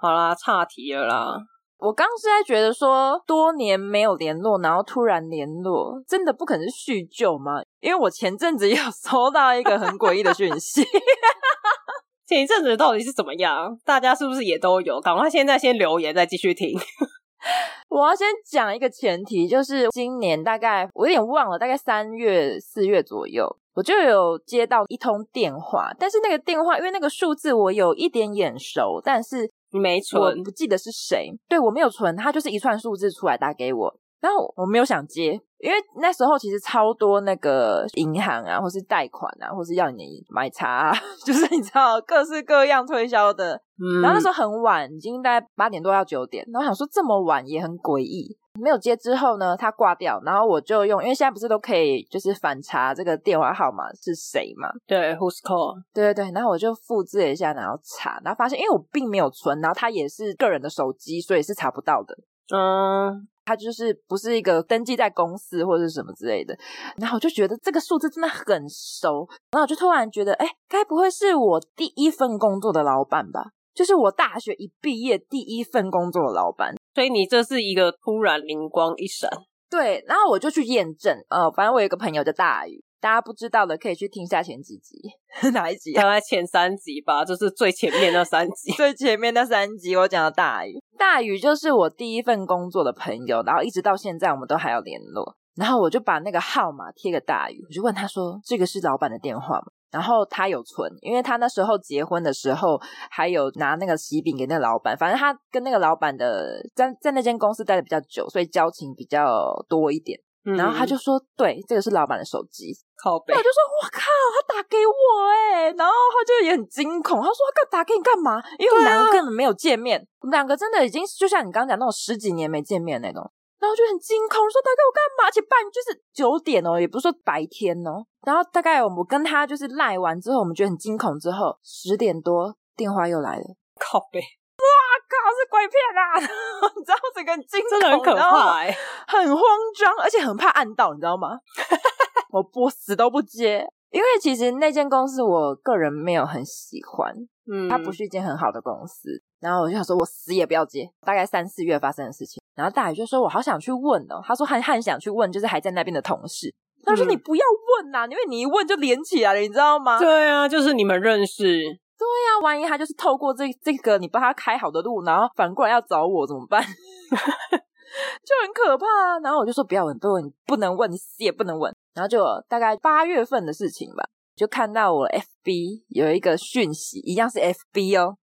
好啦，岔题了啦。我刚是在觉得说，多年没有联络，然后突然联络，真的不可能是叙旧吗？因为我前阵子有 收到一个很诡异的讯息。前一阵子到底是怎么样？大家是不是也都有？赶快现在先留言，再继续听。我要先讲一个前提，就是今年大概我有点忘了，大概三月、四月左右。我就有接到一通电话，但是那个电话因为那个数字我有一点眼熟，但是没存，我不记得是谁。对，我没有存，他就是一串数字出来打给我，然后我没有想接，因为那时候其实超多那个银行啊，或是贷款啊，或是要你买茶啊，就是你知道各式各样推销的。嗯，然后那时候很晚，已经大概八点多到九点，然后想说这么晚也很诡异。没有接之后呢，他挂掉，然后我就用，因为现在不是都可以就是反查这个电话号码是谁嘛？对，Who's call？对对对，然后我就复制了一下，然后查，然后发现，因为我并没有存，然后他也是个人的手机，所以是查不到的。嗯，他就是不是一个登记在公司或者是什么之类的，然后我就觉得这个数字真的很熟，然后我就突然觉得，哎，该不会是我第一份工作的老板吧？就是我大学一毕业第一份工作的老板。所以你这是一个突然灵光一闪，对，然后我就去验证。呃，反正我有一个朋友叫大宇，大家不知道的可以去听下前几集，哪一集啊？大概前三集吧，就是最前面那三集。最前面那三集我讲的大宇，大宇就是我第一份工作的朋友，然后一直到现在我们都还有联络。然后我就把那个号码贴给大宇，我就问他说：“这个是老板的电话吗？”然后他有存，因为他那时候结婚的时候还有拿那个喜饼给那个老板，反正他跟那个老板的在在那间公司待的比较久，所以交情比较多一点。嗯、然后他就说：“对，这个是老板的手机。”靠背。我就说：“我靠，他打给我哎！”然后他就也很惊恐，他说：“他打给你干嘛？”因为我们两个根本没有见面，我们两个真的已经就像你刚刚讲那种十几年没见面那种。然后就很惊恐，说大概我干嘛？而且半就是九点哦，也不是说白天哦。然后大概我跟他就是赖完之后，我们觉得很惊恐。之后十点多电话又来了，靠背！哇靠，是鬼片啊！你知道整个很惊恐，真的很可怕哎，很慌张，而且很怕按到，你知道吗？我不死都不接，因为其实那间公司我个人没有很喜欢，嗯，它不是一间很好的公司。然后我就想说，我死也不要接。大概三四月发生的事情。然后大宇就说：“我好想去问哦。”他说：“很很想去问，就是还在那边的同事。”他说：“你不要问呐，因为你一问就连起来了，你知道吗？”对啊，就是你们认识。对呀，万一他就是透过这这个你帮他开好的路，然后反过来要找我怎么办？就很可怕啊。然后我就说：“不要问，不问，不能问，你死也不能问。”然后就大概八月份的事情吧。就看到我 FB 有一个讯息，一样是 FB 哦。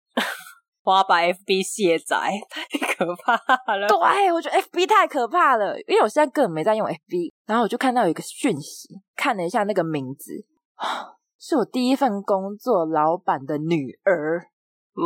我要把 FB 卸载，太可怕了。对，我觉得 FB 太可怕了，因为我现在根本没在用 FB。然后我就看到有一个讯息，看了一下那个名字，是我第一份工作老板的女儿。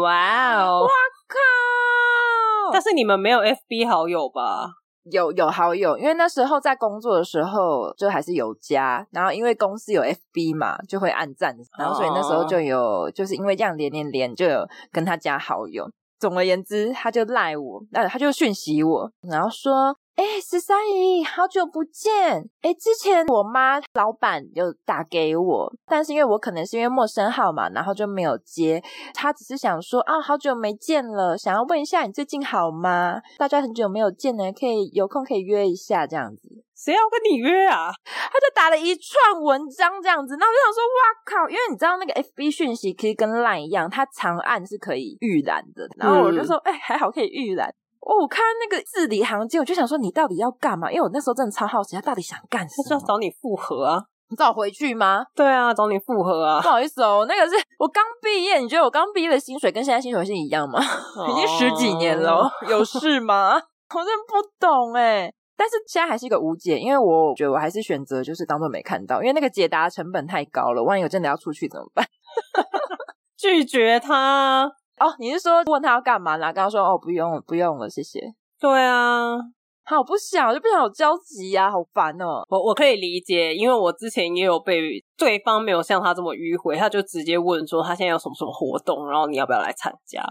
哇哦！哇靠！但是你们没有 FB 好友吧？有有好友，因为那时候在工作的时候就还是有加，然后因为公司有 FB 嘛，就会按赞，然后所以那时候就有，就是因为这样连连连就有跟他加好友。总而言之，他就赖我，那他就讯息我，然后说。哎，十三姨，好久不见！哎，之前我妈老板有打给我，但是因为我可能是因为陌生号码，然后就没有接。她只是想说啊，好久没见了，想要问一下你最近好吗？大家很久没有见了，可以有空可以约一下这样子。谁要跟你约啊？他就打了一串文章这样子，那我就想说，哇靠！因为你知道那个 FB 讯息可以跟 LINE 一样，它长按是可以预览的。然后我就说，哎、嗯，还好可以预览。哦，我看那个字里行间，我就想说你到底要干嘛？因为我那时候真的超好奇，他到底想干什么？他是要找你复合啊？你找我回去吗？对啊，找你复合啊！不好意思哦，那个是我刚毕业，你觉得我刚毕业的薪水跟现在薪水是一样吗？哦、已经十几年了，有事吗？我真的不懂哎。但是现在还是一个无解，因为我觉得我还是选择就是当做没看到，因为那个解答成本太高了，万一我真的要出去怎么办？拒绝他。哦，你是说问他要干嘛啦？跟他说哦，不用不用了，谢谢。对啊，好不想，就不想有交集呀、啊，好烦哦。我我可以理解，因为我之前也有被对方没有像他这么迂回，他就直接问说他现在有什么什么活动，然后你要不要来参加？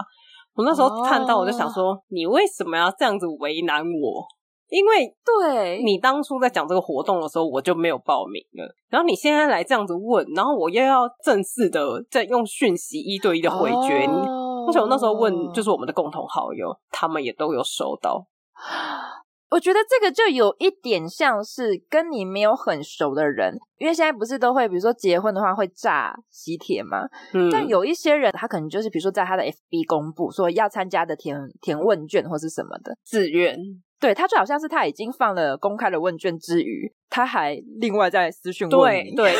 我那时候看到我就想说，哦、你为什么要这样子为难我？因为对你当初在讲这个活动的时候，我就没有报名了。然后你现在来这样子问，然后我又要正式的再用讯息一对一的回绝。哦而且我那时候问，就是我们的共同好友，他们也都有收到。我觉得这个就有一点像是跟你没有很熟的人，因为现在不是都会，比如说结婚的话会炸喜帖嘛。嗯。但有一些人，他可能就是比如说在他的 FB 公布说要参加的填填问卷或是什么的自愿。对，他就好像是他已经放了公开的问卷之余，他还另外在私讯问你。对，对那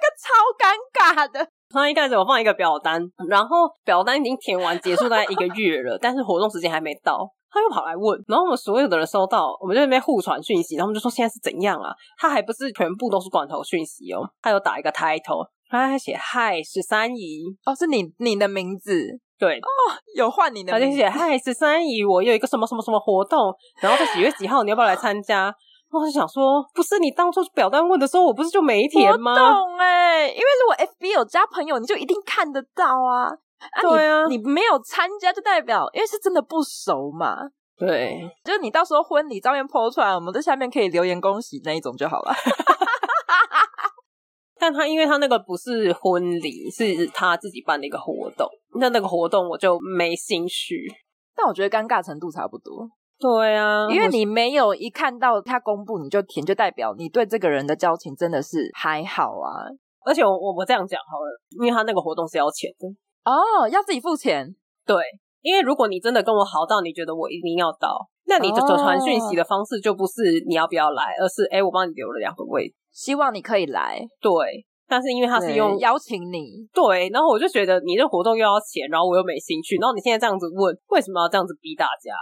个超尴尬的。他一开始我放一个表单，然后表单已经填完，结束大概一个月了，但是活动时间还没到，他又跑来问，然后我们所有的人收到，我们就在那边互传讯息，然后我们就说现在是怎样啊？他还不是全部都是罐头讯息哦，他有打一个 title，他还写嗨十三姨哦，是你你的名字对哦，有换你的名字，他就写嗨十三姨，我有一个什么什么什么活动，然后在几月几号，你要不要来参加？我是想说，不是你当初表单问的时候，我不是就没填吗？我懂哎、欸，因为如果 FB 有加朋友，你就一定看得到啊。啊对啊你，你没有参加，就代表因为是真的不熟嘛。对，就是你到时候婚礼照片 po 出来，我们在下面可以留言恭喜那一种就好了。但他因为他那个不是婚礼，是他自己办的一个活动，那那个活动我就没兴趣。但我觉得尴尬程度差不多。对啊，因为你没有一看到他公布你就填，就代表你对这个人的交情真的是还好啊。而且我我我这样讲好了，因为他那个活动是要钱的哦，要自己付钱。对，因为如果你真的跟我好到你觉得我一定要到，那你的传讯息的方式就不是你要不要来，而是哎我帮你留了两个位，希望你可以来。对，但是因为他是用邀请你，对，然后我就觉得你这活动又要钱，然后我又没兴趣，然后你现在这样子问，为什么要这样子逼大家？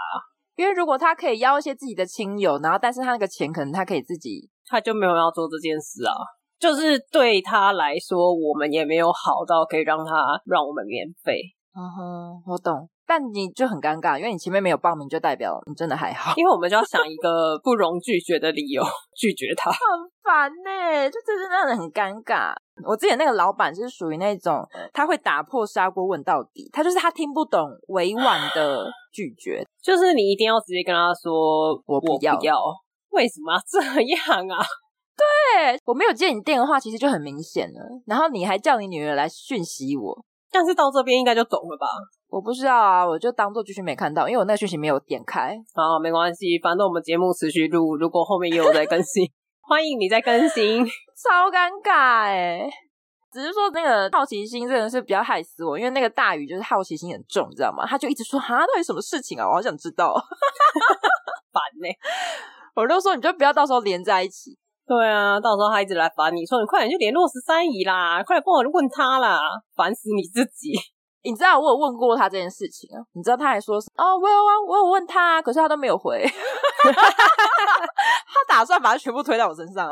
因为如果他可以邀一些自己的亲友，然后但是他那个钱可能他可以自己，他就没有要做这件事啊。就是对他来说，我们也没有好到可以让他让我们免费。嗯哼，我懂。但你就很尴尬，因为你前面没有报名，就代表你真的还好。因为我们就要想一个不容拒绝的理由 拒绝他，很烦呢，就真的让人很尴尬。我之前那个老板是属于那种他会打破砂锅问到底，他就是他听不懂委婉的 拒绝，就是你一定要直接跟他说我不要，为什么要这样啊？对，我没有接你电话，其实就很明显了。然后你还叫你女儿来讯息我，但是到这边应该就懂了吧？我不知道啊，我就当做继续没看到，因为我那个讯息没有点开。好，没关系，反正我们节目持续录，如果后面也有在更新。欢迎你再更新，超尴尬哎！只是说那个好奇心真的是比较害死我，因为那个大鱼就是好奇心很重，你知道吗？他就一直说哈，到底什么事情啊？我好想知道，烦呢、欸。我就说你就不要到时候连在一起。对啊，到时候他一直来烦你说，你快点去联络十三姨啦，快点帮我问他啦，烦死你自己。你知道我有问过他这件事情啊？你知道他还说是哦，我有啊，我有问他，可是他都没有回。他打算把他全部推到我身上。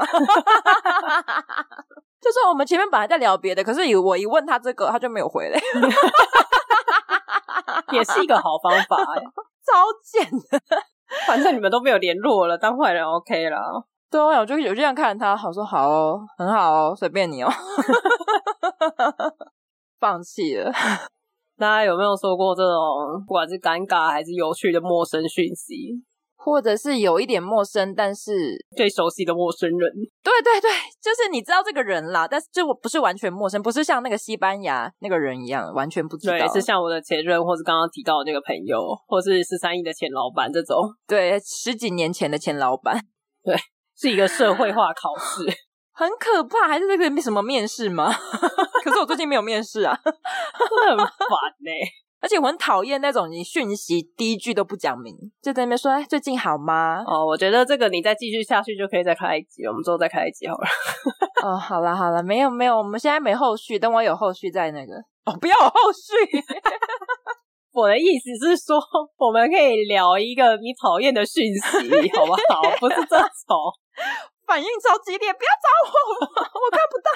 就是我们前面本来在聊别的，可是我一问他这个，他就没有回嘞。也是一个好方法哎，超贱的。反正你们都没有联络了，当坏人 OK 了。对啊，我就有这样看他，好说好哦，很好哦，随便你哦。放弃了。大家有没有说过这种不管是尴尬还是有趣的陌生讯息，或者是有一点陌生但是最熟悉的陌生人？对对对，就是你知道这个人啦，但是就不是完全陌生，不是像那个西班牙那个人一样完全不知道。对，是像我的前任，或是刚刚提到的那个朋友，或是十三亿的前老板这种。对，十几年前的前老板。对，是一个社会化考试。很可怕，还是那个什么面试吗？可是我最近没有面试啊，很烦呢、欸。而且我很讨厌那种你讯息第一句都不讲明，就在那边说哎，最近好吗？哦，我觉得这个你再继续下去就可以再开一集，我们之后再开一集好了。哦，好了好了，没有没有，我们现在没后续，等我有后续再那个。哦，不要有后续。我的意思是说，我们可以聊一个你讨厌的讯息，好不好？不是这种。反应超激烈，不要找我，我看不到。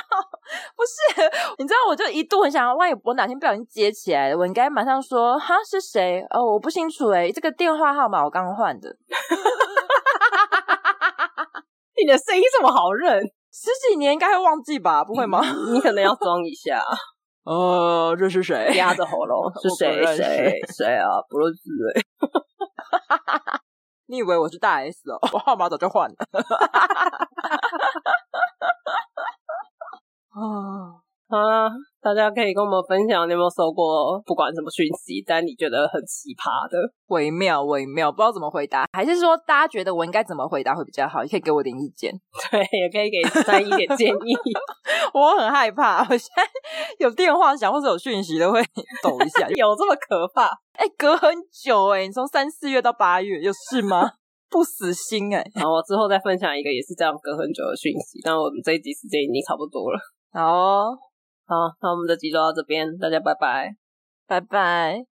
不是，你知道，我就一度很想，万一我哪天不小心接起来了，我应该马上说，哈，是谁？哦，我不清楚，诶，这个电话号码我刚换的。你的声音这么好认，十几年应该会忘记吧？不会吗？你，你可能要装一下。呃，这是谁？压着喉咙，是谁？谁？谁啊？不认识诶。你以为我是大 S 哦？我号码早就换了。啊啊！大家可以跟我们分享，你有没有收过不管什么讯息，但你觉得很奇葩的？微妙，微妙，不知道怎么回答，还是说大家觉得我应该怎么回答会比较好？也可以给我点意见。对，也可以给三一点建议。我很害怕，我现在有电话响或者有讯息都会抖一下。有这么可怕？哎、欸，隔很久哎、欸，你从三四月到八月，有事吗？不死心哎、欸。好，我之后再分享一个也是这样隔很久的讯息，但我们这一集时间已经差不多了。好、哦。好，那我们的集就到这边，大家拜拜，拜拜。